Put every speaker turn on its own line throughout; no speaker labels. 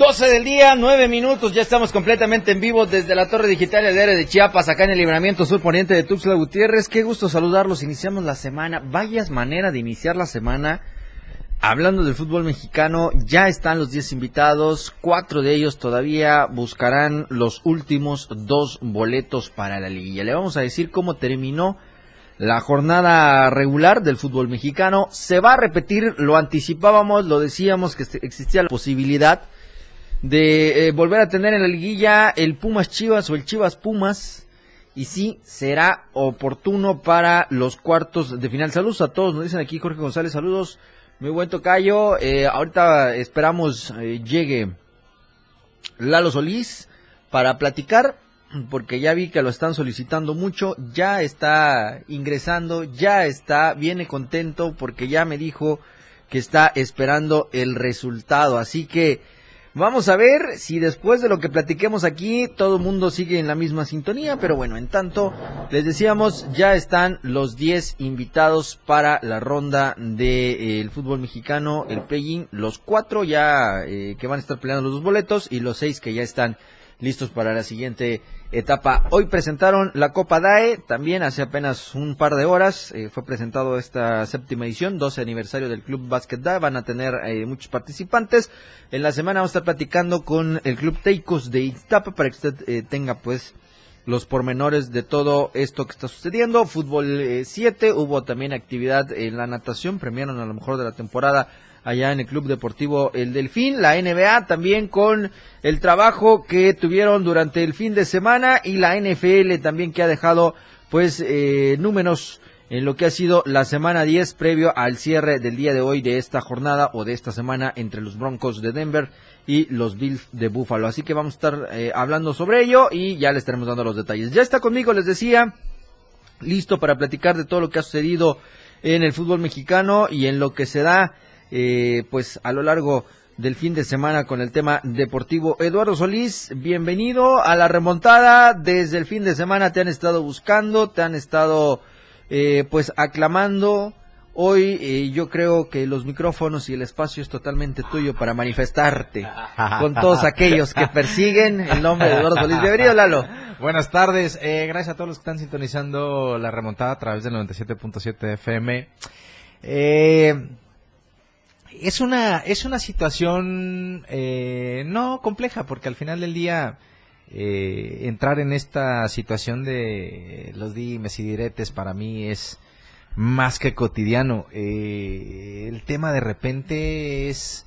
12 del día, 9 minutos, ya estamos completamente en vivo desde la Torre Digital de de Chiapas, acá en el libramiento sur poniente de Tuxtla Gutiérrez. Qué gusto saludarlos, iniciamos la semana. Vayas manera de iniciar la semana. Hablando del fútbol mexicano, ya están los 10 invitados, cuatro de ellos todavía buscarán los últimos dos boletos para la liguilla. Le vamos a decir cómo terminó la jornada regular del fútbol mexicano. Se va a repetir, lo anticipábamos, lo decíamos que existía la posibilidad de eh, volver a tener en la liguilla el Pumas Chivas o el Chivas Pumas. Y sí, será oportuno para los cuartos de final. Saludos a todos, nos dicen aquí Jorge González, saludos. Muy buen tocayo. Eh, ahorita esperamos eh, llegue Lalo Solís para platicar, porque ya vi que lo están solicitando mucho. Ya está ingresando, ya está, viene contento porque ya me dijo que está esperando el resultado. Así que Vamos a ver si después de lo que platiquemos aquí todo el mundo sigue en la misma sintonía, pero bueno, en tanto, les decíamos, ya están los 10 invitados para la ronda del de, eh, fútbol mexicano, el play los cuatro ya eh, que van a estar peleando los dos boletos y los seis que ya están listos para la siguiente etapa. Hoy presentaron la Copa DAE, también hace apenas un par de horas eh, fue presentado esta séptima edición, 12 aniversario del Club Basket DAE, van a tener eh, muchos participantes. En la semana vamos a estar platicando con el Club Teicos de Iztapa para que usted eh, tenga pues los pormenores de todo esto que está sucediendo. Fútbol 7, hubo también actividad en la natación, premiaron a lo mejor de la temporada allá en el Club Deportivo El Delfín, la NBA también con el trabajo que tuvieron durante el fin de semana y la NFL también que ha dejado pues eh, números en lo que ha sido la semana 10 previo al cierre del día de hoy de esta jornada o de esta semana entre los Broncos de Denver y los Bills de Buffalo. Así que vamos a estar eh, hablando sobre ello y ya les estaremos dando los detalles. Ya está conmigo, les decía, listo para platicar de todo lo que ha sucedido en el fútbol mexicano y en lo que se da eh, pues a lo largo del fin de semana con el tema deportivo. Eduardo Solís, bienvenido a la remontada. Desde el fin de semana te han estado buscando, te han estado eh, pues aclamando. Hoy eh, yo creo que los micrófonos y el espacio es totalmente tuyo para manifestarte con todos aquellos que persiguen el nombre de Eduardo Solís. Bienvenido, Lalo.
Buenas tardes. gracias a todos los que están sintonizando la remontada a través del 97.7 FM. Eh, es una, es una situación eh, no compleja, porque al final del día eh, entrar en esta situación de los dimes y diretes para mí es más que cotidiano. Eh, el tema de repente es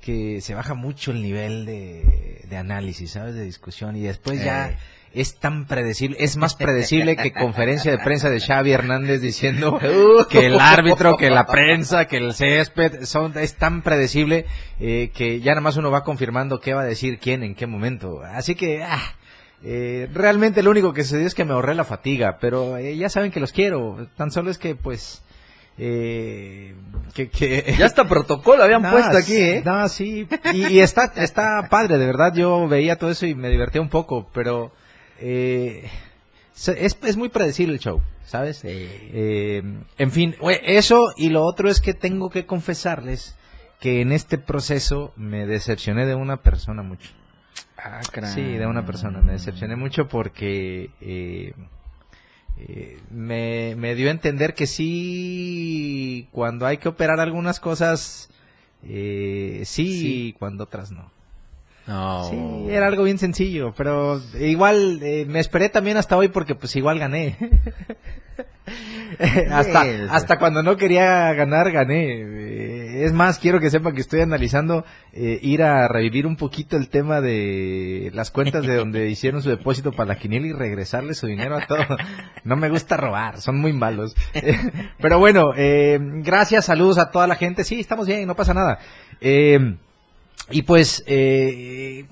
que se baja mucho el nivel de, de análisis, ¿sabes? De discusión y después ya es tan predecible, es más predecible que conferencia de prensa de Xavi Hernández diciendo que el árbitro, que la prensa, que el césped, son, es tan predecible eh, que ya nada más uno va confirmando qué va a decir quién en qué momento. Así que, ah, eh, realmente lo único que sucedió es que me ahorré la fatiga, pero eh, ya saben que los quiero, tan solo es que pues... Eh, que, que,
ya hasta protocolo habían puesto aquí, ¿eh?
No, sí, y, y, está, está padre, de verdad, yo veía todo eso y me divertía un poco, pero eh, es, es, muy predecible el show, ¿sabes? Eh, en fin, eso y lo otro es que tengo que confesarles que en este proceso me decepcioné de una persona mucho.
Ah,
sí, de una persona. Me decepcioné mucho porque eh, eh, me, me, dio a entender que sí, cuando hay que operar algunas cosas, eh, sí, sí, cuando otras no. Sí, era algo bien sencillo, pero igual eh, me esperé también hasta hoy porque pues igual gané. hasta, hasta cuando no quería ganar, gané. Eh, es más, quiero que sepan que estoy analizando eh, ir a revivir un poquito el tema de las cuentas de donde hicieron su depósito para la quiniela y regresarle su dinero a todo. No me gusta robar, son muy malos. pero bueno, gracias, saludos a toda la gente. Sí, estamos bien, no pasa nada. Eh, y pues, eh,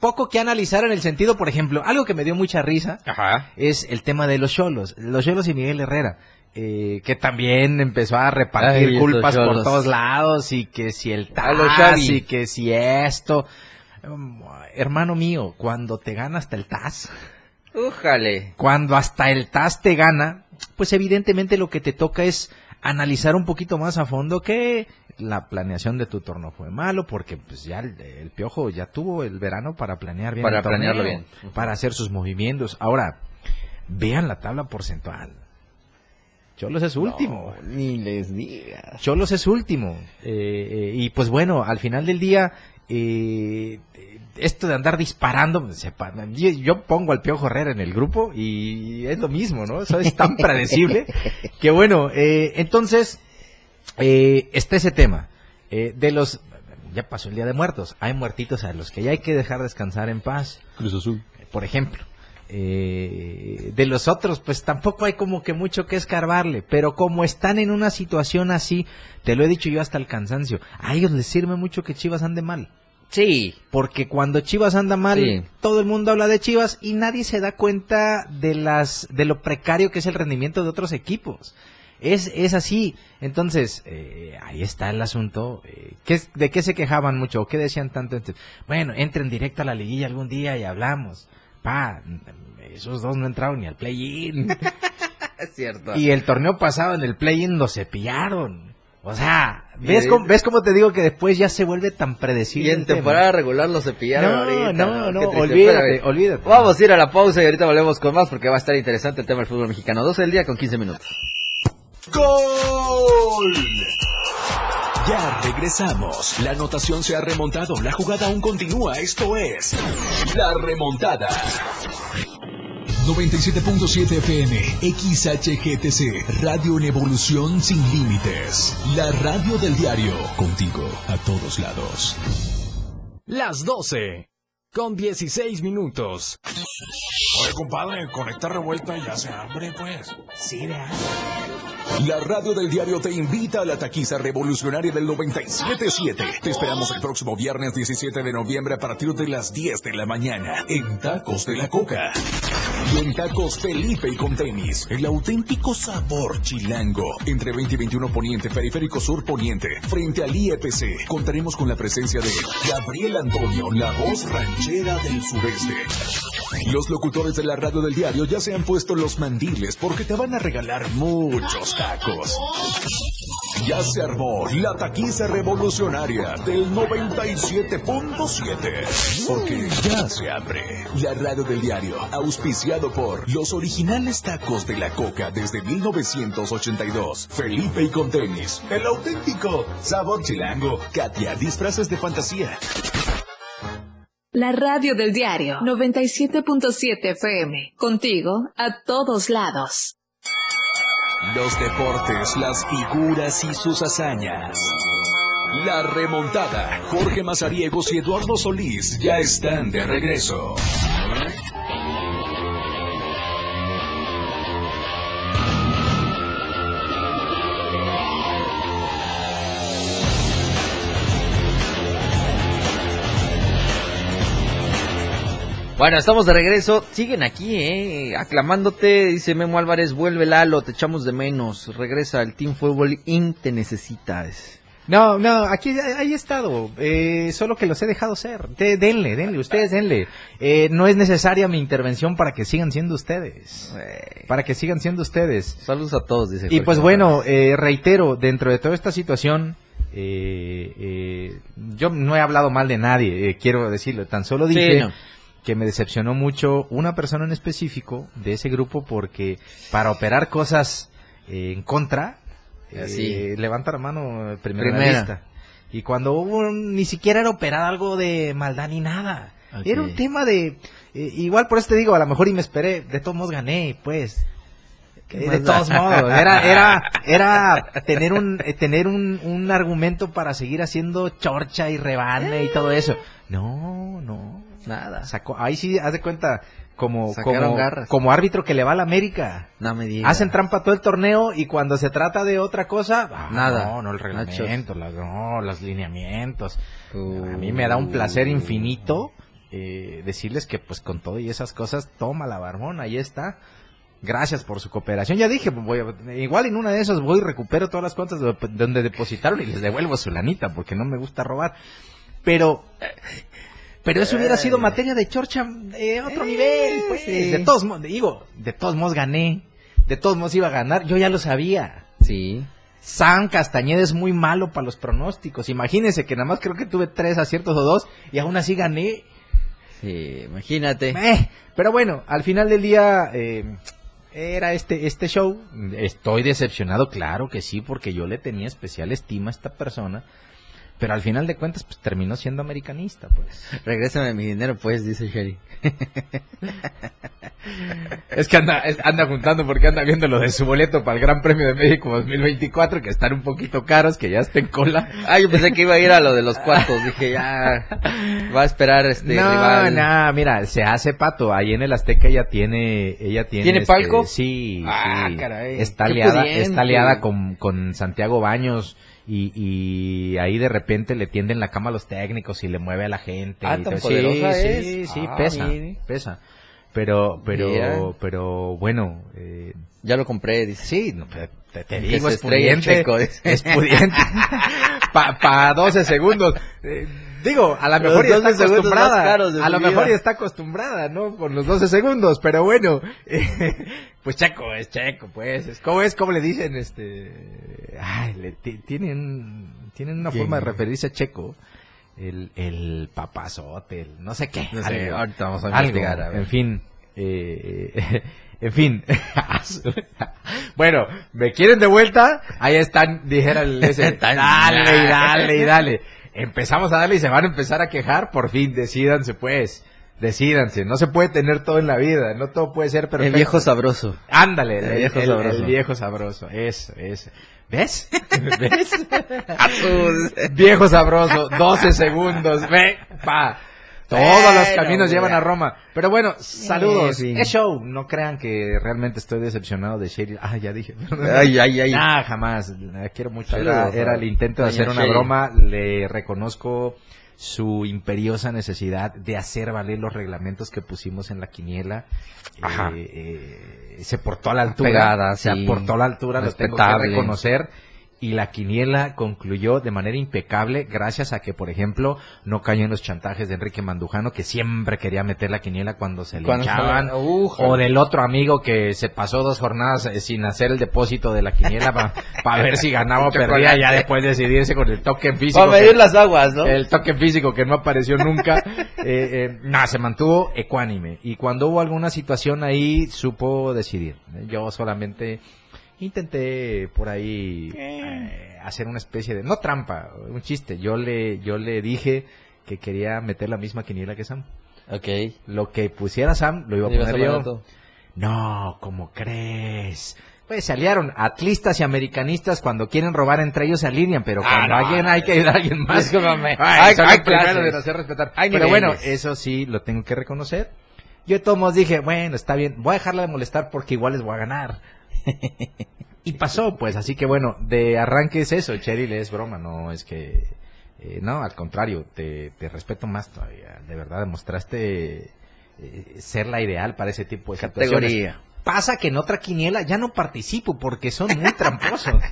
poco que analizar en el sentido, por ejemplo, algo que me dio mucha risa
Ajá.
es el tema de los cholos, los cholos y Miguel Herrera. eh, que también empezó a repartir
Ay,
culpas por todos lados y que si el TAS y que si esto. Hermano mío, cuando te gana hasta el TAS,
Újale.
cuando hasta el TAS te gana, pues evidentemente lo que te toca es analizar un poquito más a fondo que la planeación de tu torneo fue malo porque pues ya el, el piojo ya tuvo el verano para planear bien
Para
el torneo,
planearlo bien.
para hacer sus movimientos. Ahora, vean la tabla porcentual. Cholos es último.
No, ni les digas.
Cholos es último. Eh, eh, y pues bueno, al final del día, eh, esto de andar disparando, pues, sepa, yo, yo pongo al Piojo Herrera en el grupo y es lo mismo, ¿no? Eso es tan predecible que bueno, eh, entonces eh, está ese tema. Eh, de los, ya pasó el Día de Muertos, hay muertitos a los que ya hay que dejar descansar en paz
Cruz Azul.
por ejemplo. Eh, de los otros, pues tampoco hay como que mucho que escarbarle, pero como están en una situación así, te lo he dicho yo hasta el cansancio, a ellos les sirve mucho que Chivas ande mal,
Sí.
porque cuando Chivas anda mal,
Sí.
todo el mundo habla de Chivas y nadie se da cuenta de las de lo precario que es el rendimiento de otros equipos. Es, es así. Entonces, eh, ahí está el asunto. Eh, ¿qué, ¿De qué se quejaban mucho? ¿O qué decían tanto? Entonces, Bueno, entren directo a la liguilla algún día y hablamos. Pa, esos dos no entraron ni al play-in.
Es cierto.
y el torneo pasado en el play-in lo cepillaron. O sea, ¿ves
Y-
cómo, ¿ves cómo te digo que después ya se vuelve tan
Y
predecible?
en
el tema?
temporada regular lo cepillaron
No,
ahorita.
no, no,
triste.
olvídate, olvídate.
Vamos a ir a la pausa y ahorita volvemos con más porque va a estar interesante el tema del fútbol mexicano. 12 del día con 15 minutos.
¡Gol! Ya regresamos. La anotación se ha remontado. La jugada aún continúa. Esto es La Remontada. 97.7 FM, XHGTC, Radio en Evolución Sin Límites. La radio del diario, contigo a todos lados.
Las 12. Con 16 minutos.
Oye, compadre, con esta revuelta ya se hambre, pues.
Sí, vea.
La radio del diario te invita a la taquiza revolucionaria del 97.7. Te esperamos el próximo viernes 17 de noviembre a partir de las 10 de la mañana en Tacos de la Coca. Y en Tacos Felipe y con tenis, el auténtico sabor chilango. Entre 20 y 21 Poniente, Periférico Sur Poniente, frente al IEPC, contaremos con la presencia de Gabriel Antonio, la voz ranchera del sureste. Los locutores de la radio del diario ya se han puesto los mandiles porque te van a regalar muchos tacos. Ya se armó la taquiza revolucionaria del 97.7. Porque ya se abre la radio del diario, auspiciado por los originales tacos de la coca desde 1982. Felipe y con tenis, el auténtico sabor chilango. Katia, disfraces de fantasía.
La radio del diario 97.7 FM. Contigo a todos lados.
Los deportes, las figuras y sus hazañas. La remontada. Jorge Mazariegos y Eduardo Solís ya están de regreso.
Bueno, estamos de regreso. Siguen aquí, eh, aclamándote. Dice Memo Álvarez, vuelve Lalo, te echamos de menos. Regresa el Team Fútbol Inc. te necesitas.
No, no, aquí ahí he estado, eh, solo que los he dejado ser. De- denle, denle, ustedes denle. Eh, no es necesaria mi intervención para que sigan siendo ustedes. Para que sigan siendo ustedes.
Saludos a todos, dice
Y
Jorge
pues
Álvarez.
bueno, eh, reitero, dentro de toda esta situación, eh, eh, yo no he hablado mal de nadie, eh, quiero decirlo, tan solo
Sí,
dije
no.
Que me decepcionó mucho una persona en específico de ese grupo porque para operar cosas eh, en contra, eh,
Así.
levanta la mano eh, primero la
Primera.
lista. Y cuando hubo, un- ni siquiera era operar algo de maldad ni nada. Era un tema de, eh, igual por eso te digo, a lo mejor y me esperé, de todos modos gané, pues.
¿Qué
Eh, de todos modos, era, era, era tener un, eh, tener un, un argumento para seguir haciendo chorcha y rebane y todo eso. No, no.
Nada.
Sacó, ahí sí, haz de cuenta, como, como, como árbitro que le va a la América.
No me digas.
Hacen trampa todo el torneo y cuando se trata de otra cosa, ah,
Nada.
No, no, el reglamento, las- no, los lineamientos.
Uh.
A mí me da un placer infinito eh, decirles que pues con todo y esas cosas, toma la barbón, ahí está. Gracias por su cooperación. Ya dije, voy a- igual en una de esas voy y recupero todas las cuentas de- donde depositaron y les devuelvo su lanita porque no me gusta robar. Pero pero eso hubiera sido materia de chorcha de otro nivel, pues. De todos modos, digo, de todos modos gané. De todos modos iba a ganar. Yo ya lo sabía.
Sí.
Sam Castañeda es muy malo para los pronósticos. Imagínense que nada más creo que tuve tres aciertos o dos y aún así gané.
Sí, imagínate.
Eh, pero bueno, al final del día eh, era este, este show. Estoy decepcionado, claro que sí, porque yo le tenía especial estima a esta persona. Pero al final de cuentas, pues terminó siendo americanista, pues.
Regrésame mi dinero, pues, dice Sherry.
Es que anda, es- anda juntando porque anda viendo lo de su boleto para el Gran Premio de México 2024, que están un poquito caros, que ya está en cola.
Ah, yo pensé que iba a ir a lo de los cuartos. Dije, ya va a esperar este
no,
rival.
no, mira, se hace pato. Ahí en el Azteca ella tiene, ella tiene.
¿Tiene
este,
palco?
Sí,
Ah,
sí.
caray,
Está aliada, está aliada con, con Santiago Baños. Y, y ahí de repente le tienden la cama a los técnicos y le mueve a la gente.
Ah,
y
tan poderosa
sí,
es.
sí, sí,
Ah,
pesa,
mire.
pesa. Pero, pero,
Mira.
pero bueno, eh,
Ya lo compré, dice.
Sí, no, te, digo, es pudiente.
Checo.
Es pudiente. Para pa 12 segundos. Eh, digo, a lo mejor ya está
12 segundos más
acostumbrada. A lo mejor ya está acostumbrada, ¿no? Por los 12 segundos, pero bueno. eh, pues Checo, es Checo, pues. Es, ¿Cómo es? ¿Cómo le dicen? Este... Ay, le, ti- tienen, tienen una
¿Quién?
forma de referirse a Checo. El, el papazote, el no sé qué.
No sé,
algo.
ahorita vamos a
Algo,
investigar, a ver.
En fin, eh, en fin. bueno, ¿me quieren de vuelta? Ahí están, dijera el ese. Dale dale y dale. Empezamos a darle y se van a empezar a quejar. Por fin, decídanse pues. Decídanse. No se puede tener todo en la vida. No todo puede ser perfecto.
El viejo sabroso.
Ándale, el,
El viejo
el-
sabroso.
el viejo sabroso. Eso, eso. ¿Ves? ¿Ves?
Azul.
Viejo sabroso, 12 segundos, ve, pa. Todos los caminos llevan a Roma. Pero bueno, saludos. Es show. No crean que realmente estoy decepcionado de Sherry. Ah, ya dije.
Ay, ay, ay.
Nah, jamás. La quiero mucho. Era,
Saludos,
era el intento de hacer una broma. Le reconozco su imperiosa necesidad de hacer valer los reglamentos que pusimos en la quiniela.
Ajá.
Eh, eh, se portó a la altura.
Pegada,
se
sí.
portó a la altura, lo tengo que reconocer. Y la quiniela concluyó de manera impecable gracias a que, por ejemplo, no cayó en los chantajes de Enrique Mandujano, que siempre quería meter la quiniela cuando se le.
Ujú.
O del otro amigo que se pasó dos jornadas eh, sin hacer el depósito de la quiniela para ver si ganaba o perdía, ya después decidirse con el toque físico.
Para
que-
medir las aguas, ¿no?
el toque físico que no apareció nunca. eh, eh, no, se mantuvo ecuánime. Y cuando hubo alguna situación ahí, supo decidir. Yo solamente intenté por ahí eh, hacer una especie de, no trampa, un chiste. Yo le, yo le dije que quería meter la misma quiniela que Sam.
Ok.
Lo que pusiera Sam, lo iba a poner yo. No, ¿cómo crees? Pues se aliaron atlistas y americanistas cuando quieren robar entre ellos se alinean, pero cuando
Ah, no.
alguien hay que ayudar a alguien más.
Discúlpame.
Ay,
Hay- clases.
en hacer respetar.
Hay
pero
niveles.
bueno, eso sí lo tengo que reconocer. Yo de todos modos dije, bueno, está bien, voy a dejarla de molestar porque igual les voy a ganar. Y pasó, pues, así que bueno, de arranque es eso, Cheryl, es broma, no es que... eh, no, al contrario, te, te respeto más todavía. De verdad, demostraste eh, ser la ideal para ese tipo de situaciones.
Categoría.
Pasa que en otra quiniela ya no participo porque son muy tramposos.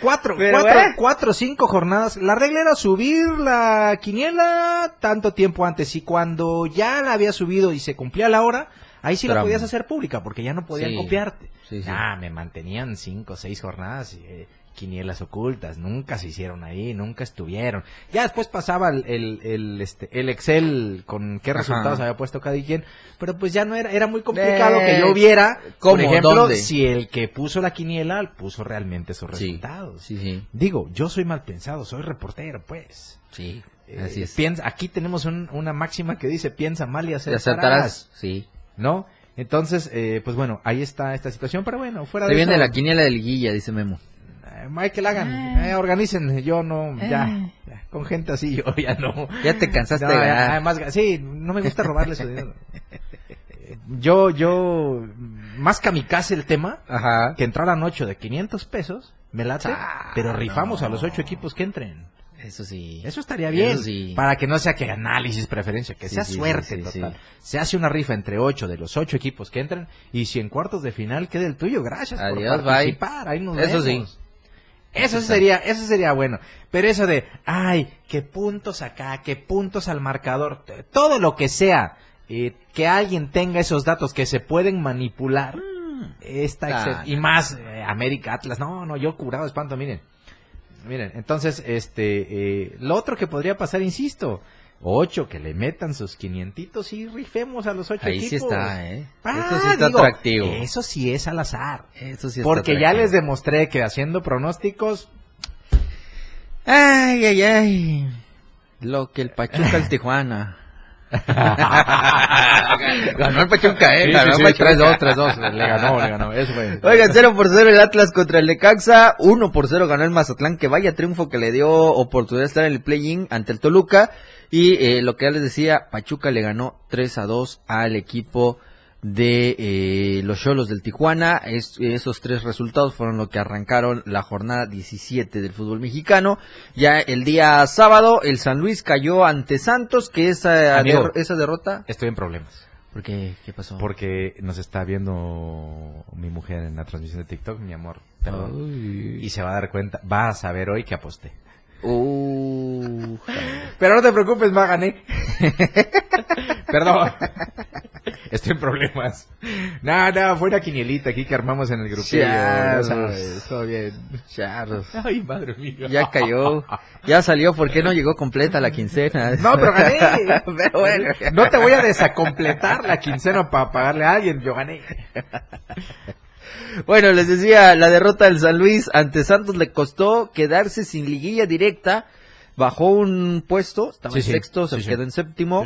Cuatro,
Pero,
cuatro,
¿eh?
cuatro, cinco jornadas. La regla era subir la quiniela tanto tiempo antes y cuando ya la había subido y se cumplía la hora, ahí sí la podías hacer pública porque ya no podían
Sí,
copiarte.
sí, sí.
Ah, me mantenían cinco o seis jornadas y eh, quinielas ocultas, nunca se hicieron ahí, nunca estuvieron. Ya después pasaba el, el, el, este, el Excel con qué
Ajá.
resultados había puesto cada quien, pero pues ya no era, era muy complicado que yo
Eh,
viera, por ejemplo,
¿Dónde?
si el que puso la quiniela puso realmente sus resultados.
Sí, sí.
Digo, yo soy mal pensado, soy reportero, pues.
Sí.
Eh,
Así es.
piensa- aquí tenemos un- una máxima que dice, piensa mal y
¿Te
acertarás.
acertarás? Sí.
¿No? Entonces, eh, pues bueno, ahí está esta situación, pero bueno, fuera
Se
de
viene
eso,
la quiniela de liguilla, dice Memo.
eh, Michael hagan, eh, organicen, yo no, ya, ya, con gente así yo ya no.
Ya te cansaste
No,
de
ya,
ganar.
además, sí, no me gusta robarle su dinero. Eh, Yo, yo, más kamikaze el tema,
Ajá.
que entraran ocho de 500 pesos, me late,
Ah,
pero rifamos
no.
a los ocho equipos que entren.
Eso sí.
Eso estaría bien.
Eso sí.
Para que no sea que análisis, preferencia, que
Sí,
sea
sí,
suerte total. Se hace una rifa entre ocho de los ocho equipos que entran y si en cuartos de final queda el tuyo, gracias
Adiós,
por
bye.
participar. Ahí nos
Eso
vemos.
sí.
Eso sería, eso sería bueno. Pero eso de, ay, qué puntos acá, qué puntos al marcador, todo lo que sea, eh, que alguien tenga esos datos que se pueden manipular, está
Ah,
y más eh, América Atlas, no, no, yo curado espanto, miren. Miren, entonces, este, eh, lo otro que podría pasar, insisto, ocho, que le metan sus quinientitos y rifemos a los ocho
Ahí
equipos.
sí está, ¿eh?
Ah,
Eso sí está
digo,
atractivo.
Eso sí es al azar.
Eso sí está
Porque ya les demostré que haciendo pronósticos,
Ay, ay, ay. Lo que el Pachuca el Tijuana. ganó el Pachuca, eh.
Sí,
ganó
sí, sí,
Pachuca.
3-2, 3-2. Le ganó, le ganó. Eso fue.
Oigan, 0 por 0 el Atlas contra el Necaxa, 1 por 0 ganó el Mazatlán, que vaya triunfo que le dio oportunidad de estar en el play-in ante el Toluca. Y eh, lo que ya les decía, Pachuca le ganó 3 a 2 al equipo de eh, los Cholos del Tijuana. Es- esos tres resultados fueron lo que arrancaron la jornada 17 del fútbol mexicano. Ya el día sábado, el San Luis cayó ante Santos, que esa,
Amigo.
der- esa derrota...
Estoy en problemas.
¿Por qué? ¿Qué pasó?
Porque nos está viendo mi mujer en la transmisión de TikTok, mi amor. Perdón.
Uy.
Y se va a dar cuenta, va a saber hoy que aposté.
Uh,
Pero no te preocupes, va, gané. Perdón. Estoy en problemas. No, no, fue una quinielita aquí que armamos en el grupillo. sabes, todo bien.
charros.
Ay, madre mía.
Ya cayó, ya salió, ¿por qué no llegó completa la quincena?
No, pero gané.
Pero bueno.
No te voy a desacompletar la quincena para pagarle a alguien. Yo gané.
Bueno, les decía, la derrota del San Luis ante Santos le costó quedarse sin liguilla directa. Bajó un puesto, estaba
Sí,
en
sí.
sexto, se
Sí,
quedó en séptimo.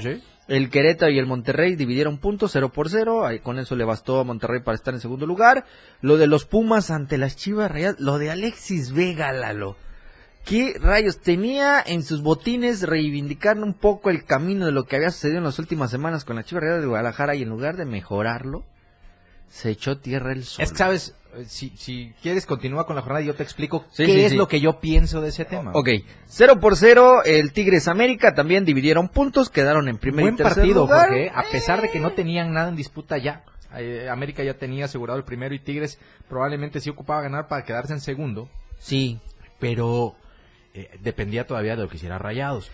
El Querétaro y el Monterrey dividieron puntos 0 por 0. Ahí con eso le bastó a Monterrey para estar en segundo lugar. Lo de los Pumas ante las Chivas Rayadas, lo de Alexis Vega, Lalo. ¿Qué rayos? Tenía en sus botines reivindicar un poco el camino de lo que había sucedido en las últimas semanas con las Chivas Rayadas de Guadalajara y en lugar de mejorarlo, se echó tierra el sol.
Es que, ¿sabes? Si, si quieres, continúa con la jornada y yo te explico
Sí,
qué
sí,
es
sí.
lo que yo pienso de ese tema.
Ok, 0 por 0, el Tigres América también dividieron puntos, quedaron en primer
Buen
y tercer
partido,
lugar.
Jorge, a pesar de que no tenían nada en disputa ya. Eh, América ya tenía asegurado el primero y Tigres probablemente sí ocupaba ganar para quedarse en segundo,
Sí,
pero eh, dependía todavía de lo que hiciera Rayados.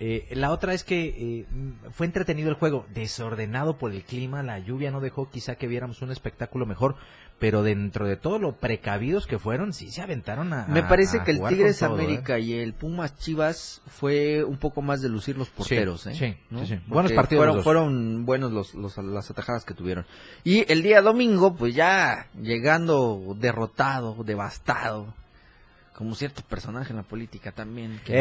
Eh, la otra es que eh, fue entretenido el juego, desordenado por el clima, la lluvia no dejó quizá que viéramos un espectáculo mejor, pero dentro de todo lo precavidos que fueron, sí se aventaron a...
Me parece
a
que el Tigres
¿eh?
América y el Pumas Chivas fue un poco más de lucir los porteros,
Sí,
¿eh?
sí,
¿no?
sí, sí. Buenos partidos
Fueron,
los
fueron buenos los, los- las atajadas que tuvieron. Y el día domingo, pues ya llegando derrotado, devastado, como cierto personaje en la política también. Que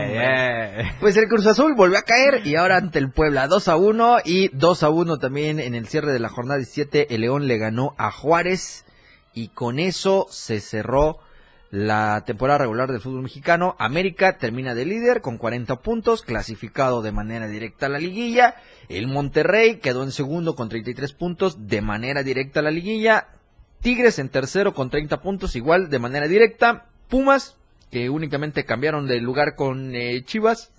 Eh, eh.
Pues el Cruz Azul volvió a caer y ahora ante el Puebla 2 a 1 y 2 a 1 también en el cierre de la jornada 17 el León le ganó a Juárez y con eso se cerró la temporada regular del fútbol mexicano. América termina de líder con 40 puntos, clasificado de manera directa a la liguilla. El Monterrey quedó en segundo con 33 puntos de manera directa a la liguilla. Tigres en tercero con 30 puntos igual de manera directa. Pumas que únicamente cambiaron de lugar con eh, Chivas.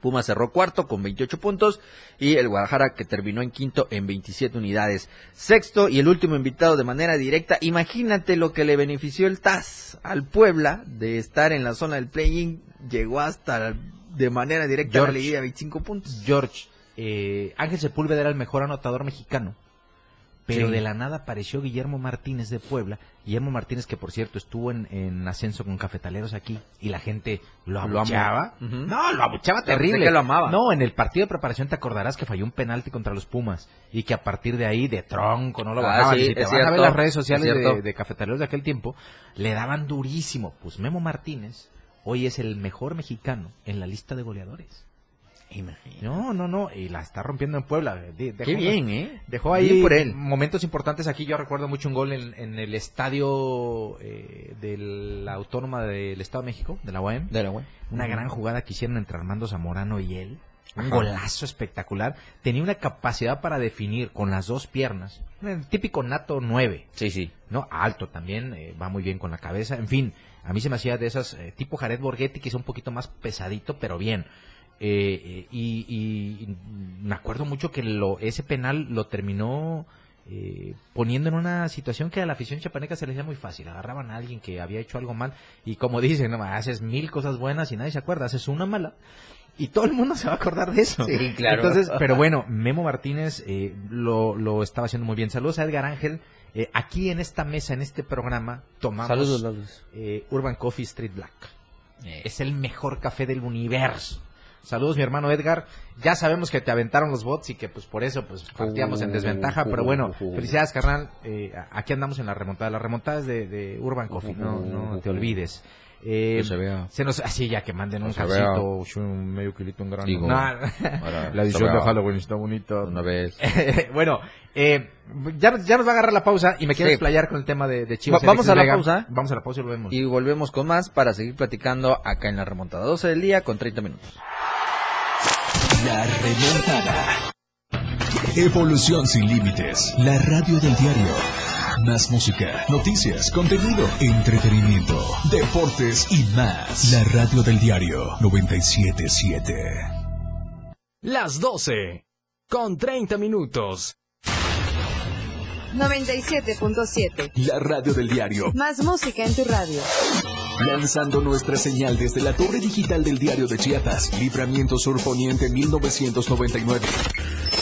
Pumas cerró cuarto con 28 puntos y el Guadalajara que terminó en quinto en 27 unidades. Sexto y el último invitado de manera directa. Imagínate lo que le benefició el TAS al Puebla de estar en la zona del play-in. Llegó hasta de manera directa a la
George.
liguilla 25 puntos.
George, eh, Ángel Sepúlveda era el mejor anotador mexicano, pero
Sí.
de la nada apareció Guillermo Martínez de Puebla. Guillermo Martínez, que por cierto estuvo en, en ascenso con cafetaleros aquí y la gente lo
Lo
abuchaba. No, lo abuchaba terrible.
que lo amaba.
No, en el partido de preparación te acordarás que falló un penalti contra los Pumas y que a partir de ahí, de tronco, no lo
Ah,
bajaban.
sí,
y si te vas a ver las redes
es
sociales de, de cafetaleros de aquel tiempo, le daban durísimo. Pues Memo Martínez hoy es el mejor mexicano en la lista de goleadores. No, no, no, y la está rompiendo en Puebla. De- dejó-
Qué bien, ¿eh?
Dejó ahí
Bien por él.
momentos importantes aquí. Yo recuerdo mucho un gol en, en el estadio eh, de la Autónoma del Estado de México, de la UAM.
Dale, güey.
Una gran jugada que hicieron entre Armando Zamorano y él. Un
Ajá.
golazo espectacular. Tenía una capacidad para definir con las dos piernas. El típico nato 9.
Sí, sí.
¿no? Alto también, eh, va muy bien con la cabeza, en fin, a mí se me hacía de esas, eh, tipo Jared Borghetti, que es un poquito más pesadito, pero bien. Eh, y, y me acuerdo mucho que lo, ese penal lo terminó eh, poniendo en una situación que a la afición chapaneca se le hacía muy fácil. Agarraban a alguien que había hecho algo mal y como dicen, no, haces mil cosas buenas y nadie se acuerda, haces una mala y todo el mundo se va a acordar de eso.
Sí, claro.
Entonces, pero bueno, Memo Martínez eh, lo, lo estaba haciendo muy bien. Saludos a Edgar Ángel. Eh, aquí en esta mesa, en este programa, tomamos
Saludos, saludos.
eh, Urban Coffee Street Black. Es el mejor café del universo. Saludos, mi hermano Edgar. Ya sabemos que te aventaron los bots y que pues por eso pues partíamos en desventaja, pero bueno, felicidades, carnal. Eh, aquí andamos en la remontada. La remontada es de, de Urban Coffee, no, no te olvides. Eh,
Que se vea.
se nos, así ya que manden un casito, un medio kilito, un grano.
Digo,
No,
para-
la edición de Halloween está bonita.
Una vez.
bueno, eh, ya, ya nos va a agarrar la pausa y me quiero
Sí.
explayar con el tema de, de Chivas.
Va- vamos a la
Vega.
pausa.
Vamos a la pausa y lo vemos.
Y volvemos con más para seguir platicando acá en la remontada. 12 del día con 30 minutos.
La remontada. Evolución sin límites. La radio del diario. Más música, noticias, contenido, entretenimiento, deportes y más. La radio del diario 977.
Las 12. Con 30 minutos.
97.7.
La radio del diario.
Más música en tu radio.
Lanzando nuestra señal desde la torre digital del diario de Chiapas. Libramiento Sur Poniente 1999.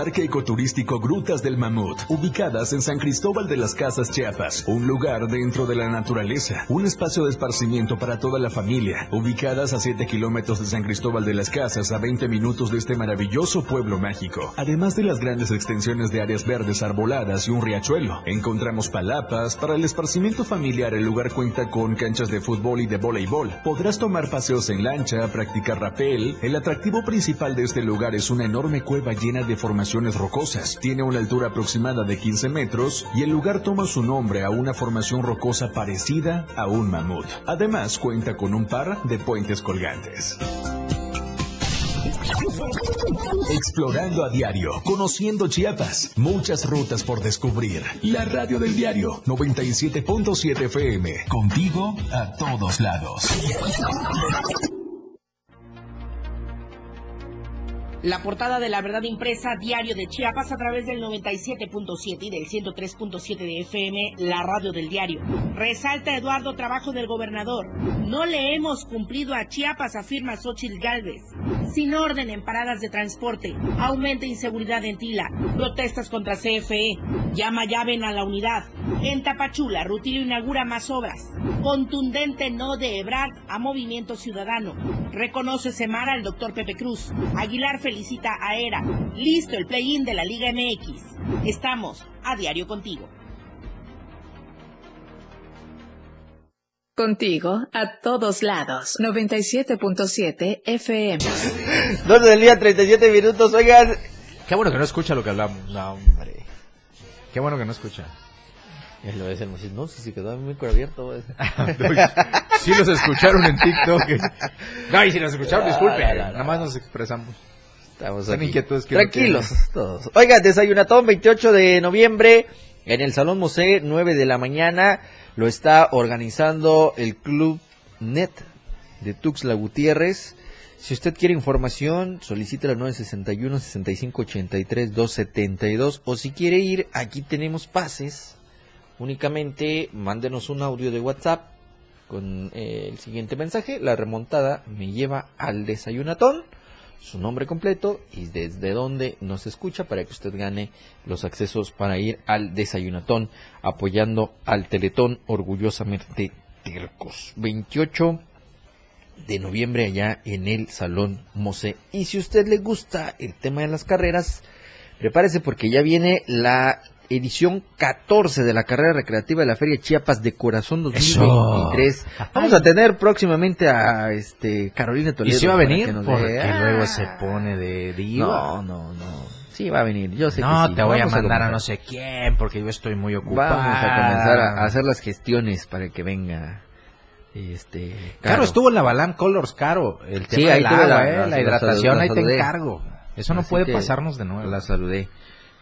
Parque Ecoturístico Grutas del Mamut, ubicadas en San Cristóbal de las Casas, Chiapas, un lugar dentro de la naturaleza, un espacio de esparcimiento para toda la familia, ubicadas a 7 kilómetros de San Cristóbal de las Casas, a 20 minutos de este maravilloso pueblo mágico. Además de las grandes extensiones de áreas verdes arboladas y un riachuelo, encontramos palapas, para el esparcimiento familiar el lugar cuenta con canchas de fútbol y de voleibol. Podrás tomar paseos en lancha, practicar rapel. El atractivo principal de este lugar es una enorme cueva llena de formaciones rocosas. Tiene una altura aproximada de 15 metros y el lugar toma su nombre a una formación rocosa parecida a un mamut. Además cuenta con un par de puentes colgantes. Explorando a diario, conociendo Chiapas, muchas rutas por descubrir. La radio del diario 97.7 FM, contigo a todos lados.
La portada de la verdad impresa diario de Chiapas a través del 97.7 y del 103.7 de FM, la radio del diario. Resalta Eduardo trabajo del gobernador. No le hemos cumplido a Chiapas, afirma Xochitl Galvez. Sin orden en paradas de transporte. Aumenta inseguridad en Tila. Protestas contra CFE. Llama llaven a la unidad. En Tapachula, Rutilio inaugura más obras. Contundente no de Ebrard a Movimiento Ciudadano. Reconoce Semara al doctor Pepe Cruz. Aguilar felicita a ERA. Listo el play-in de la Liga MX. Estamos a diario contigo.
Contigo a todos lados. 97.7 FM.
12 del día, 37 minutos. Oigan,
Qué bueno que no escucha lo que hablamos. No, hombre. Qué bueno que no escucha.
Ya lo ves, el Moisés, no, si se quedó el micro abierto. güey.
Sí los escucharon en TikTok. No, y si los escucharon, disculpe. Nada más nos expresamos.
Estamos
Son
aquí.
inquietudes que uno
Tranquilos todos. Oiga, desayunatón 28 de noviembre en el Salón Mosé, 9 de la mañana. Lo está organizando el Club Net de Tuxtla Gutiérrez. Si usted quiere información, solicite al 961-6583-272 o si quiere ir, aquí tenemos pases. Únicamente mándenos un audio de WhatsApp con eh, el siguiente mensaje. La remontada me lleva al desayunatón, su nombre completo y desde dónde nos escucha para que usted gane los accesos para ir al desayunatón apoyando al Teletón orgullosamente Tercos. 28 de noviembre allá en el Salón Mose. Y si usted le gusta el tema de las carreras, prepárese porque ya viene la edición 14 de la carrera recreativa de la Feria Chiapas de Corazón 2023. Vamos a tener próximamente a este Carolina
¿Y
Toledo.
si va a venir? Porque luego se pone de diva.
No, no, no. Sí va a venir, yo sé
No,
que sí.
te voy a
Vamos
mandar a,
comenzar.
no sé quién porque yo estoy muy ocupado.
Vamos a comenzar a, a hacer las gestiones para que venga este
Caro estuvo en la Balam Colors, Caro. El
Sí,
tema
ahí
del agua,
la-
eh,
la-
la, hidratación, ahí te encargo. Eso no
Así
puede pasarnos de nuevo.
La saludé.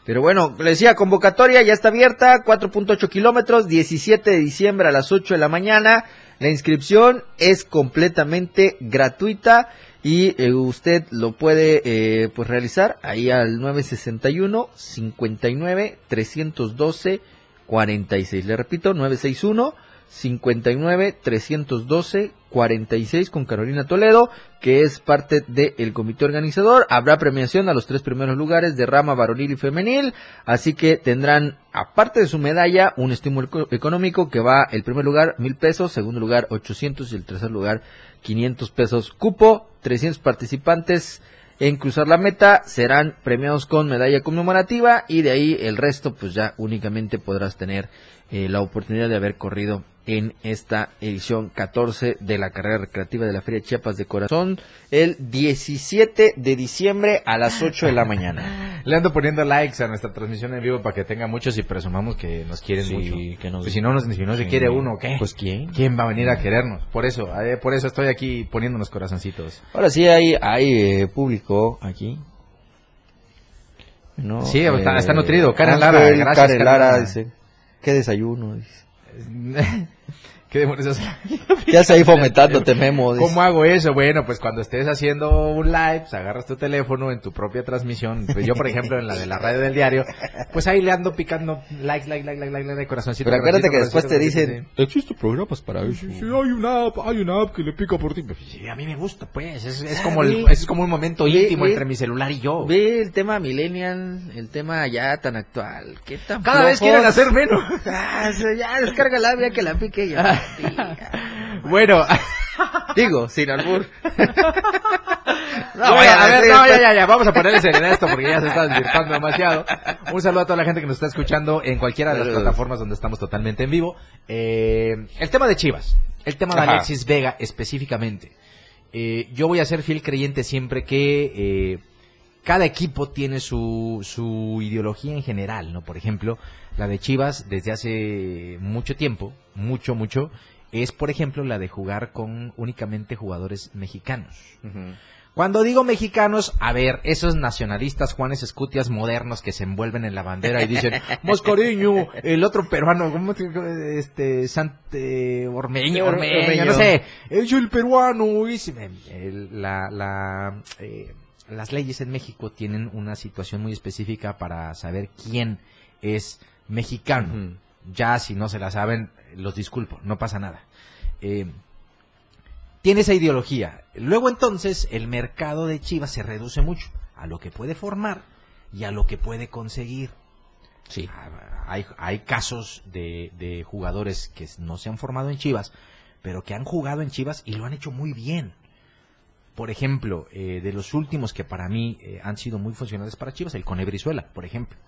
Pero bueno, le decía, convocatoria ya está abierta, 4.8 kilómetros, 17 de diciembre a las 8 de la mañana. La inscripción es completamente gratuita y eh, usted lo puede eh, pues realizar ahí al 961 59 312 46. Le repito, 961 59 312 46 con Carolina Toledo, que es parte del comité organizador. Habrá premiación a los tres primeros lugares de rama varonil y femenil, así que tendrán, aparte de su medalla, un estímulo eco- económico que va el primer lugar mil pesos, segundo lugar 800 y el tercer lugar 500 pesos. Cupo, 300 participantes en cruzar la meta serán premiados con medalla conmemorativa y de ahí el resto pues ya únicamente podrás tener eh, la oportunidad de haber corrido en esta edición 14 de la carrera recreativa de la Feria Chiapas de Corazón el 17 de diciembre a las 8 de la mañana.
Le ando poniendo likes a nuestra transmisión en vivo para que tenga muchos y presumamos que nos quieren
Sí,
mucho.
que nos-
Pues si no, nos, si no se
Sí.
quiere uno, ¿qué?
Pues quién.
¿Quién va a venir a querernos? Por eso, eh, por eso estoy aquí poniéndonos corazoncitos.
Ahora sí hay, hay eh, público aquí. No,
Sí, está- está nutrido. Karen Lara, gracias,
Karen
Karen
Lara
Lara.
dice, ¿qué desayuno? Dice.
嗯 ¿Qué demonios haces?
Ya se ahí fomentándote, Memo. dice.
¿Cómo hago eso? Bueno, pues cuando estés haciendo un live, pues agarras tu teléfono en tu propia transmisión. Pues yo, por ejemplo, en la de la radio del diario, pues ahí le ando picando like, like, like, like, like, like, corazoncito.
Pero acuérdate que después te dicen,
sí.
existe programas para eso.
Sí, hay una app, hay una app que le pica por ti.
Sí, a mí me gusta, pues. Es, es como, el- es como un momento
Ve,
íntimo
ve.
entre mi celular y yo.
Ve el tema millennial, el tema ya tan actual. ¿Qué tan
Cada vez quieren hacer menos.
Ah, ya, descarga la vía que la pique ya.
Bueno,
Digo, sin albur.
No, a ver, no,
pues.
ya, ya, ya, vamos a ponerle seriedad a esto porque ya se está desvirtuando demasiado. Un saludo a toda la gente que nos está escuchando en cualquiera de las plataformas donde estamos totalmente en vivo. Eh, el tema de Chivas, el tema de
Ajá.
Alexis Vega específicamente. Eh, yo voy a ser fiel creyente siempre que eh, cada equipo tiene su, su ideología en general, ¿no? Por ejemplo, la de Chivas desde hace mucho tiempo, mucho, mucho, es por ejemplo la de jugar con únicamente jugadores mexicanos. Cuando digo mexicanos, a ver, esos nacionalistas Juanes Escutias modernos que se envuelven en la bandera y dicen, Moscoriño, el otro peruano, ¿cómo Este, Sante, Ormeño, Ormeño,
Ormeño.
no sé, es el peruano, y la, la, eh, las leyes en México tienen una situación muy específica para saber quién es mexicano. Ya si no se la saben, los disculpo, no pasa nada. Eh, tiene esa ideología. Luego entonces el mercado de Chivas se reduce mucho a lo que puede formar y a lo que puede conseguir.
Sí.
Ah, Hay, hay casos de, de jugadores que no se han formado en Chivas, pero que han jugado en Chivas y lo han hecho muy bien. Por ejemplo, eh, de los últimos que para mí eh, han sido muy funcionales para Chivas, el Cone Brizuela, por ejemplo.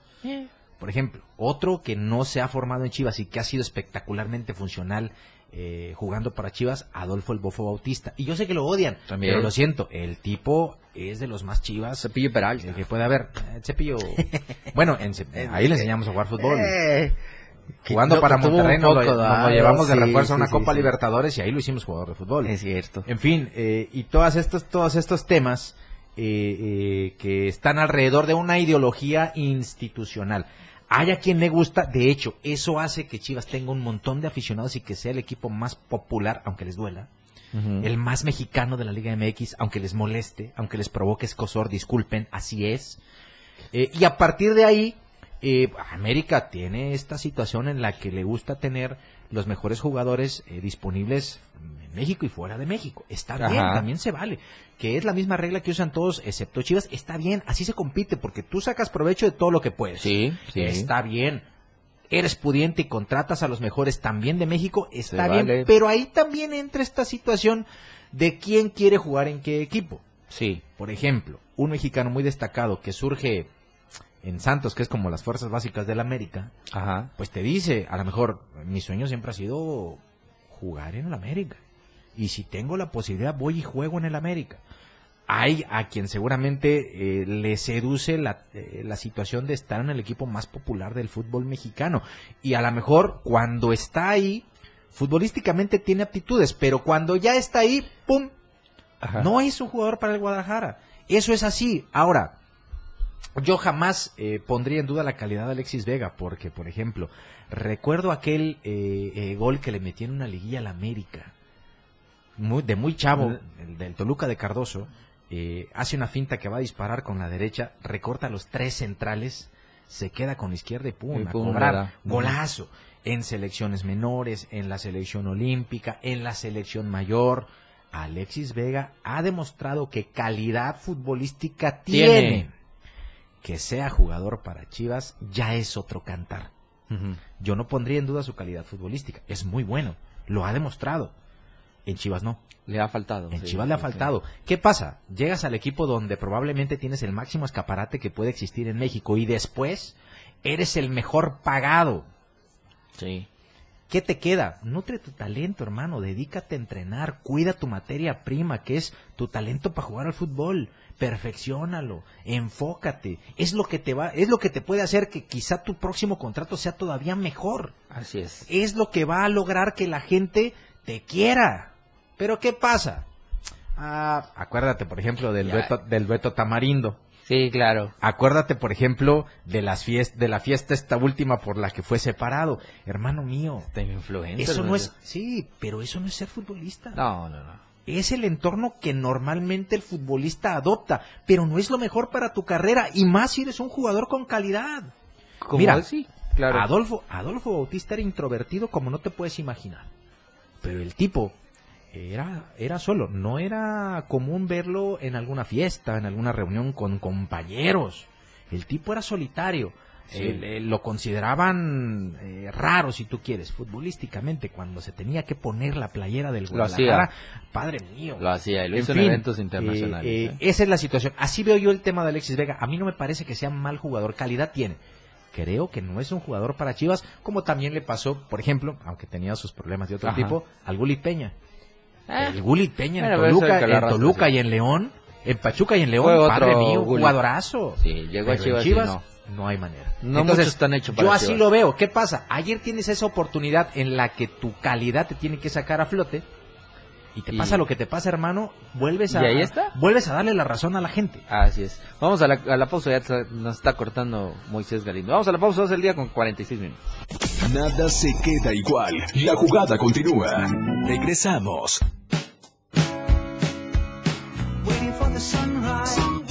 Por ejemplo, otro que no se ha formado en Chivas y que ha sido espectacularmente funcional eh, jugando para Chivas, Adolfo el Bofo Bautista. Y yo sé que lo odian,
También.
pero lo siento, el tipo es de los más Chivas
Cepillo Peralta.
que puede haber. Eh, Cepillo. bueno, en Cep- ahí le enseñamos a jugar fútbol.
Eh,
Jugando para Monterrey nos llevamos de refuerzo a una
sí,
Copa
sí.
Libertadores y ahí lo hicimos jugador de fútbol.
Es cierto.
En fin, eh, y todas estos, todos estos temas eh, eh, que están alrededor de una ideología institucional. Hay a quien le gusta, de hecho, eso hace que Chivas tenga un montón de aficionados y que sea el equipo más popular, aunque les duela, el más mexicano de la Liga MX, aunque les moleste, aunque les provoque escosor, disculpen, así es. Eh, y a partir de ahí, eh, América tiene esta situación en la que le gusta tener los mejores jugadores eh, disponibles en México y fuera de México. Está bien, también se vale. Que es la misma regla que usan todos, excepto Chivas. Está bien, así se compite, porque tú sacas provecho de todo lo que puedes.
Sí, sí.
Está bien. Eres pudiente y contratas a los mejores también de México, está
Se
bien.
vale.
Pero ahí también entra esta situación de quién quiere jugar en qué equipo.
Sí.
Por ejemplo, un mexicano muy destacado que surge en Santos, que es como las fuerzas básicas del América,
Ajá.
pues te dice, a lo mejor mi sueño siempre ha sido jugar en el América. Y si tengo la posibilidad, voy y juego en el América. Hay a quien seguramente eh, le seduce la, eh, la situación de estar en el equipo más popular del fútbol mexicano. Y a lo mejor cuando está ahí, futbolísticamente tiene aptitudes, pero cuando ya está ahí, ¡pum!
Ajá.
No es un jugador para el Guadalajara. Eso es así. Ahora, yo jamás eh, pondría en duda la calidad de Alexis Vega, porque, por ejemplo, recuerdo aquel eh, eh, gol que le metió en una liguilla al América, muy, de muy chavo, el del Toluca de Cardoso, eh, hace una finta que va a disparar con la derecha, recorta los tres centrales, se queda con la izquierda y pum,
Y
a
pum,
cobrar. Golazo. En selecciones menores, en la selección olímpica, en la selección mayor. Alexis Vega ha demostrado que calidad futbolística tiene.
Tiene.
Que sea jugador para Chivas ya es otro cantar. Yo no pondría en duda su calidad futbolística. Es muy bueno. Lo ha demostrado. En Chivas no.
Le ha faltado.
En
sí,
Chivas le ha
sí,
faltado. ¿Qué pasa? Llegas al equipo donde probablemente tienes el máximo escaparate que puede existir en México y después eres el mejor pagado.
Sí.
¿Qué te queda? Nutre tu talento, hermano. Dedícate a entrenar. Cuida tu materia prima, que es tu talento para jugar al fútbol. Perfecciónalo. Enfócate. Es lo que te va, es lo que te puede hacer que quizá tu próximo contrato sea todavía mejor.
Así es.
Es lo que va a lograr que la gente te quiera. Pero ¿qué pasa? Ah, acuérdate, por ejemplo, del
Ya.
dueto, del dueto Tamarindo.
Sí, claro.
Acuérdate, por ejemplo, de las fies- de la fiesta esta última por la que fue separado. Hermano mío, eso no es, sí, pero eso no es ser futbolista.
No, no, no.
Es el entorno que normalmente el futbolista adopta, pero no es lo mejor para tu carrera y más si eres un jugador con calidad.
Como
Mira,
sí, claro.
Adolfo, Adolfo Bautista era introvertido como no te puedes imaginar. Pero el tipo era, era solo, no era común verlo en alguna fiesta, en alguna reunión con compañeros. El tipo era solitario.
Sí.
El- lo consideraban eh, raro, si tú quieres, futbolísticamente, cuando se tenía que poner la playera del. Guadalajara. Padre mío.
Lo hacía, lo
En
hizo en eventos
eh,
internacionales.
eh,
¿eh?
Esa es la situación. Así veo yo el tema de Alexis Vega. A mí no me parece que sea mal jugador. Calidad tiene. Creo que no es un jugador para Chivas, como también le pasó, por ejemplo, aunque tenía sus problemas de otro
Ajá.
tipo, al Gulit Peña.
Ah.
El Gulit Peña en Toluca, en Toluca
sí.
y en León, en Pachuca y en León,
Fue
padre mío,
Gullit.
jugadorazo.
Sí, llegó a Chivas no.
no hay manera.
No
Entonces,
están hechos para
Yo así
Chivas.
lo veo. ¿Qué pasa? Ayer tienes esa oportunidad en la que tu calidad te tiene que sacar a flote. Y te
Y-
pasa lo que te pasa, hermano, vuelves a
¿Y ahí está?
vuelves a darle la razón a la gente.
Así es. Vamos a la, a la pausa, ya nos está cortando Moisés Galindo. Vamos a la pausa, 2 del día con 46 minutos.
Nada se queda igual. La jugada continúa. Regresamos.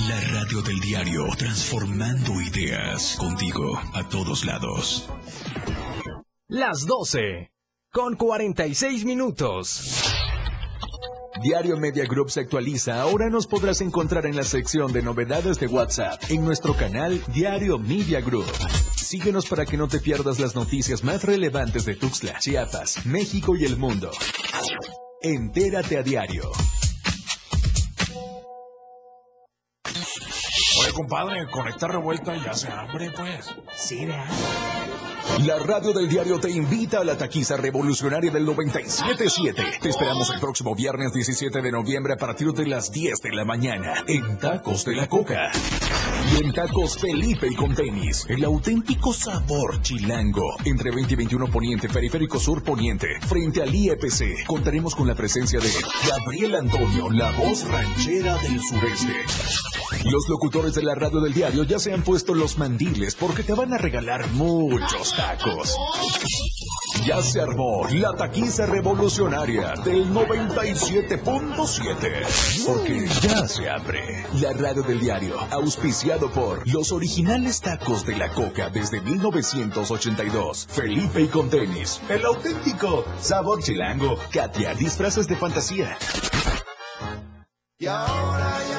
La radio del diario, transformando ideas contigo a todos lados.
Las 12 con 46 minutos.
Diario Media Group se actualiza. Ahora nos podrás encontrar en la sección de novedades de WhatsApp en nuestro canal Diario Media Group. Síguenos para que no te pierdas las noticias más relevantes de Tuxtla, Chiapas, México y el mundo. Entérate a diario.
Oye, compadre, conecta revuelta y hace hambre, pues.
Sí, ¿verdad?
La radio del diario te invita a la taquiza revolucionaria del 97.7. Te esperamos el próximo viernes 17 de noviembre a partir de las 10 de la mañana en Tacos de la Coca. Y en Tacos Felipe y con tenis, el auténtico sabor chilango. Entre 20 y 21 Poniente, Periférico Sur Poniente, frente al IEPC, contaremos con la presencia de Gabriel Antonio, la voz ranchera del sureste. Los locutores de la radio del diario ya se han puesto los mandiles porque te van a regalar muchos tacos. Ya se armó la taquiza revolucionaria del 97.7. Porque ya se abre la radio del diario, auspiciado por los originales tacos de la coca desde 1982. Felipe y con tenis, el auténtico sabor chilango. Katia, disfraces de fantasía.
Y ahora ya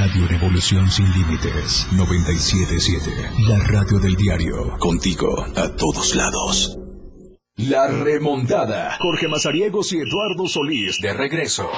Radio Revolución Sin Límites 977. La radio del diario. Contigo a todos lados. La remontada. Jorge Mazariegos y Eduardo Solís de regreso.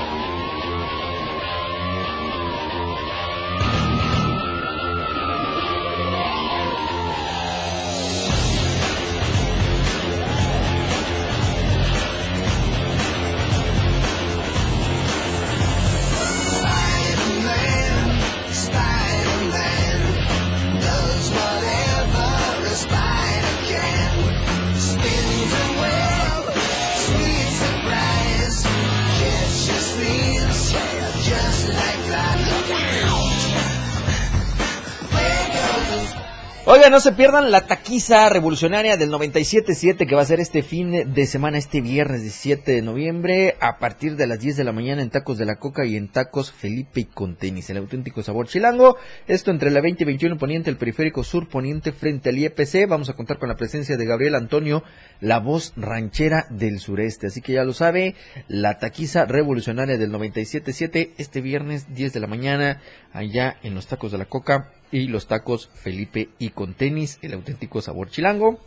No se pierdan la taquiza revolucionaria del 97.7 que va a ser este fin de semana, este viernes 17 de noviembre, a partir de las 10 de la mañana en Tacos de la Coca y en Tacos Felipe y con tenis, el auténtico sabor chilango. Esto entre la 20 y 21 poniente, el periférico sur poniente frente al IEPC. Vamos a contar con la presencia de Gabriel Antonio, la voz ranchera del sureste. Así que ya lo sabe, la taquiza revolucionaria del 97.7 este viernes 10 de la mañana allá en los Tacos de la Coca y los tacos Felipe y con tenis, el auténtico sabor chilango.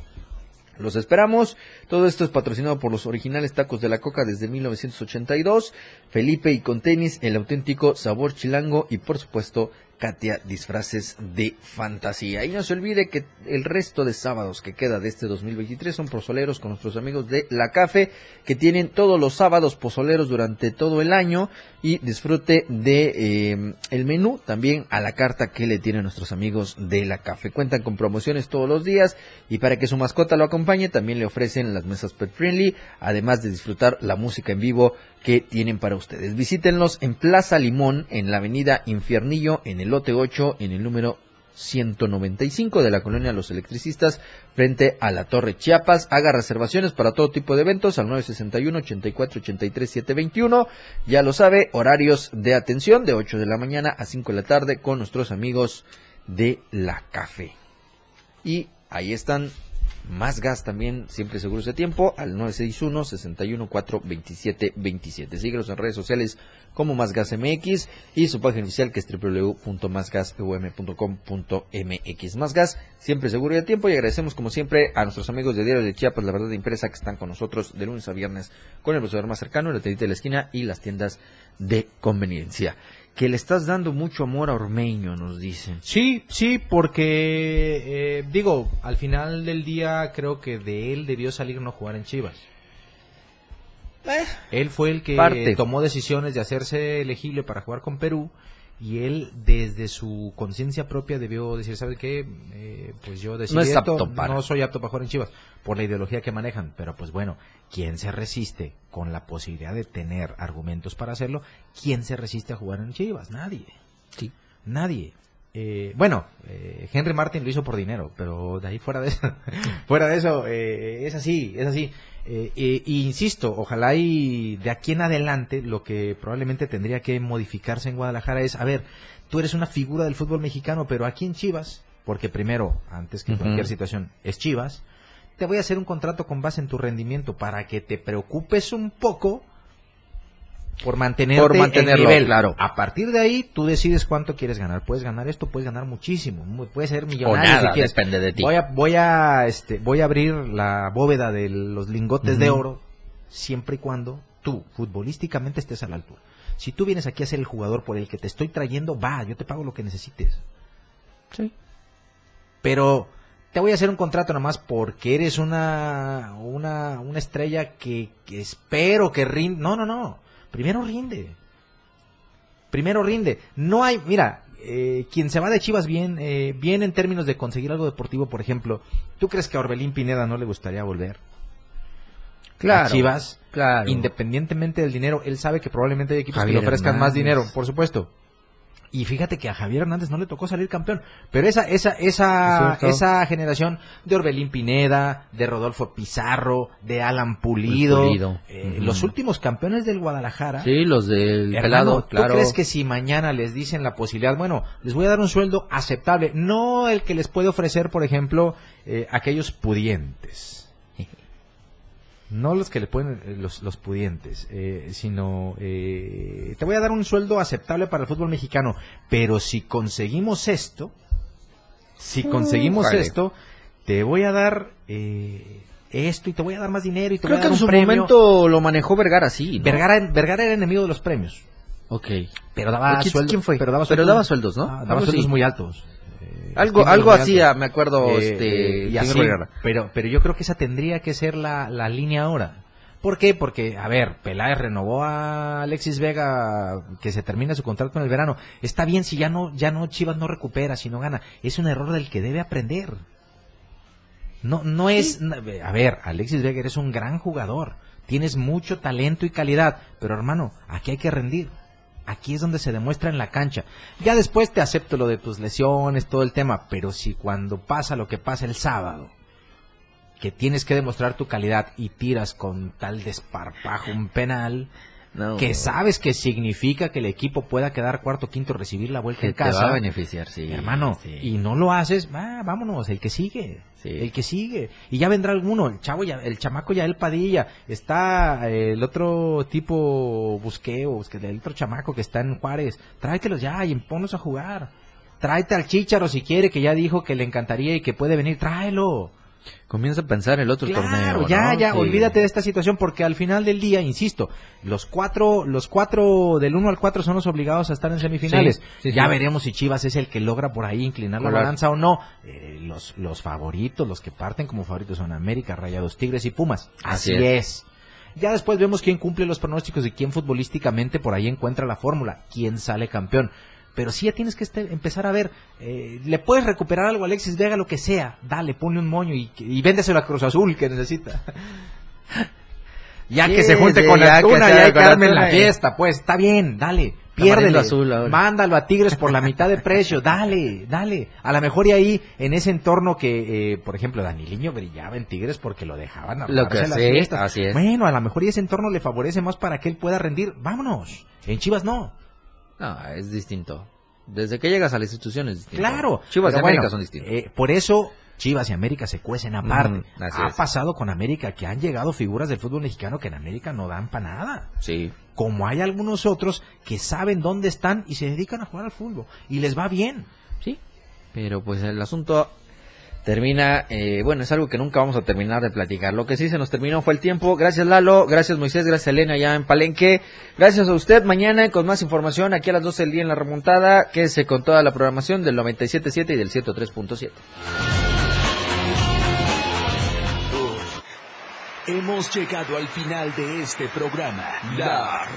Los esperamos. Todo esto es patrocinado por los originales tacos de la coca desde 1982. Felipe y con tenis, el auténtico sabor chilango y por supuesto Katia disfraces de fantasía. Y no se olvide que el resto de sábados que queda de este 2023 son pozoleros con nuestros amigos de La Cafe que tienen todos los sábados pozoleros durante todo el año y disfrute de eh, el menú también a la carta que le tienen nuestros amigos de La Cafe. Cuentan con promociones todos los días y para que su mascota lo acompañe también le ofrecen las mesas pet friendly además de disfrutar la música en vivo que tienen para ustedes. Visítenlos en Plaza Limón, en la avenida Infiernillo, en el lote 8, en el número 195 de la colonia Los Electricistas, frente a la Torre Chiapas. Haga reservaciones para todo tipo de eventos al 961 84 83 721. Ya lo sabe, horarios de atención de 8 de la mañana a 5 de la tarde con nuestros amigos de la Café. Y ahí están más gas también, siempre seguros de tiempo, al 961-61-427-27. Síguenos en redes sociales como Más Gas MX y su página oficial que es www.másgaseum.com.mx. Más Gas, siempre seguro de tiempo y agradecemos como siempre a nuestros amigos de Diario de Chiapas, la verdad de impresa, que están con nosotros de lunes a viernes con el profesor más cercano, la tiendita de la esquina y las tiendas de conveniencia. Que le estás dando mucho amor a Ormeño, nos dicen.
Sí, sí, porque eh, digo, al final del día creo que de él debió salir no jugar en Chivas. Él fue el que
Parte.
tomó decisiones de hacerse elegible para jugar con Perú y él desde su conciencia propia debió decir, ¿sabe qué? Eh, pues yo decidí
No es
esto,
apto para.
no soy apto para jugar en Chivas por la ideología que manejan, pero pues bueno, ¿quién se resiste con la posibilidad de tener argumentos para hacerlo? ¿Quién se resiste a jugar en Chivas? Nadie.
Sí.
Nadie. eh, bueno, eh, Henry Martin lo hizo por dinero, pero de ahí fuera de eso, fuera de eso, eh, es así, es así. Eh, eh, y insisto, ojalá y de aquí en adelante lo que probablemente tendría que modificarse en Guadalajara es, a ver, tú eres una figura del fútbol mexicano, pero aquí en Chivas, porque primero, antes que cualquier situación, es Chivas, te voy a hacer un contrato con base en tu rendimiento para que te preocupes un poco por mantenerte
Por
en
mantenerlo,
nivel.
claro.
A partir de ahí, tú decides cuánto quieres ganar. Puedes ganar esto, puedes ganar muchísimo. mu- Puedes ser millonario.
nada,
si quieres.
depende de ti.
Voy a, voy a, este, voy a abrir la bóveda de los lingotes de oro siempre y cuando tú, futbolísticamente, estés a la altura. Si tú vienes aquí a ser el jugador por el que te estoy trayendo, va, yo te pago lo que necesites.
Sí.
Pero te voy a hacer un contrato nada más porque eres una, una, una estrella que, que espero que rinde. No, no, no. Primero rinde. Primero rinde. No hay, mira, eh, quien se va de Chivas bien, eh, bien en términos de conseguir algo deportivo, por ejemplo, ¿tú crees que a Orbelín Pineda no le gustaría volver?
Claro,
A Chivas,
claro.
independientemente del dinero, él sabe que probablemente hay equipos
Javier
que le ofrezcan más dinero, por supuesto. Y fíjate que a Javier Hernández no le tocó salir campeón. Pero esa, esa, esa,
Es
esa generación de Orbelín Pineda, de Rodolfo Pizarro, de Alan Pulido,
Pulido.
eh, los últimos campeones del Guadalajara.
Sí, los del
Hermano,
pelado,
¿tú
claro.
crees que si mañana les dicen la posibilidad, bueno, les voy a dar un sueldo aceptable, no el que les puede ofrecer, por ejemplo, eh, aquellos pudientes? No los que le pueden, eh, los, los pudientes, eh, sino eh, te voy a dar un sueldo aceptable para el fútbol mexicano, pero si conseguimos esto, si conseguimos
Órale.
esto, te voy a dar eh, esto y te voy a dar más dinero y te
Creo
voy a
que
dar
en
un
su
premio.
momento lo manejó Vergara, sí. ¿no?
Vergara, Vergara era enemigo de los premios.
Ok.
Pero daba
¿Quién-
sueldo-
quién fue?
Pero daba
Pero
sueldos,
daba sueldos, ¿no?
Ah, daba sueldos muy altos.
Algo, algo hacía, me acuerdo,
Eh,
este,
y
señor
así, pero, pero yo creo que esa tendría que ser la, la línea ahora. ¿Por qué? Porque, a ver, Peláez renovó a Alexis Vega que se termina su contrato en el verano. Está bien si ya no, ya no Chivas no recupera, si no gana. Es un error del que debe aprender. No, no es, a ver, Alexis Vega eres un gran jugador. Tienes mucho talento y calidad. Pero hermano, aquí hay que rendir. Aquí es donde se demuestra en la cancha. Ya después te acepto lo de tus lesiones, todo el tema. Pero si cuando pasa lo que pasa el sábado, que tienes que demostrar tu calidad y tiras con tal desparpajo un penal,
No.
que sabes que significa que el equipo pueda quedar cuarto quinto recibir la vuelta
Que
en
te
casa
va a beneficiar, sí.
hermano
sí.
y no lo haces va, vámonos el que sigue
Sí.
el que sigue y ya vendrá alguno el chavo ya el chamaco ya el Padilla está eh, el otro tipo Busqueo que el otro chamaco que está en Juárez tráetelos ya y ponlos a jugar tráete al Chícharo si quiere que ya dijo que le encantaría y que puede venir tráelo
Comienza a pensar el otro
Claro,
torneo,
ya,
¿no?
ya,
Sí.
olvídate de esta situación porque al final del día, insisto, los cuatro, los cuatro del 1 al 4 son los obligados a estar en semifinales.
Sí, sí,
ya veremos si Chivas es el que logra por ahí inclinar la balanza o no. Eh, los, los favoritos, los que parten como favoritos son América, Rayados, Tigres y Pumas. Así,
Así
es.
es.
Ya después vemos quién cumple los pronósticos y quién futbolísticamente por ahí encuentra la fórmula, quién sale campeón. Pero sí ya tienes que este- empezar a ver, eh, le puedes recuperar algo a Alexis Vega, lo que sea, dale, ponle un moño y, y véndeselo a Cruz Azul que necesita. ya
Sí,
que se junte
sí,
con Antuna,
sea
ya hay que
con
armen la
y-
fiesta, pues, está bien, dale,
azul ahora.
mándalo a Tigres por la mitad de precio, dale, dale. A lo mejor y ahí, en ese entorno que, eh, por ejemplo, Daniliño brillaba en Tigres porque lo dejaban
Lo
armarse
que
las
sí,
fiestas.
así es.
Bueno, a lo mejor y ese entorno le favorece más para que él pueda rendir, vámonos. En Chivas no.
No, es distinto. Desde que llegas a la institución es distinto.
Claro.
Chivas y América son distintos.
eh, por eso Chivas y América se cuecen aparte.
Ujú, así
ha
es.
pasado con América que han llegado figuras del fútbol mexicano que en América no dan para nada.
Sí.
Como hay algunos otros que saben dónde están y se dedican a jugar al fútbol. Y les va bien.
Sí. Pero pues el asunto termina, eh, bueno, es algo que nunca vamos a terminar de platicar. Lo que sí se nos terminó fue el tiempo. Gracias Lalo, gracias Moisés, gracias Elena ya en Palenque. Gracias a usted. Mañana con más información aquí a las 12 del día en la remontada. Quédese con toda la programación del 97.7 y del 103.7.
Hemos llegado al final de este programa. La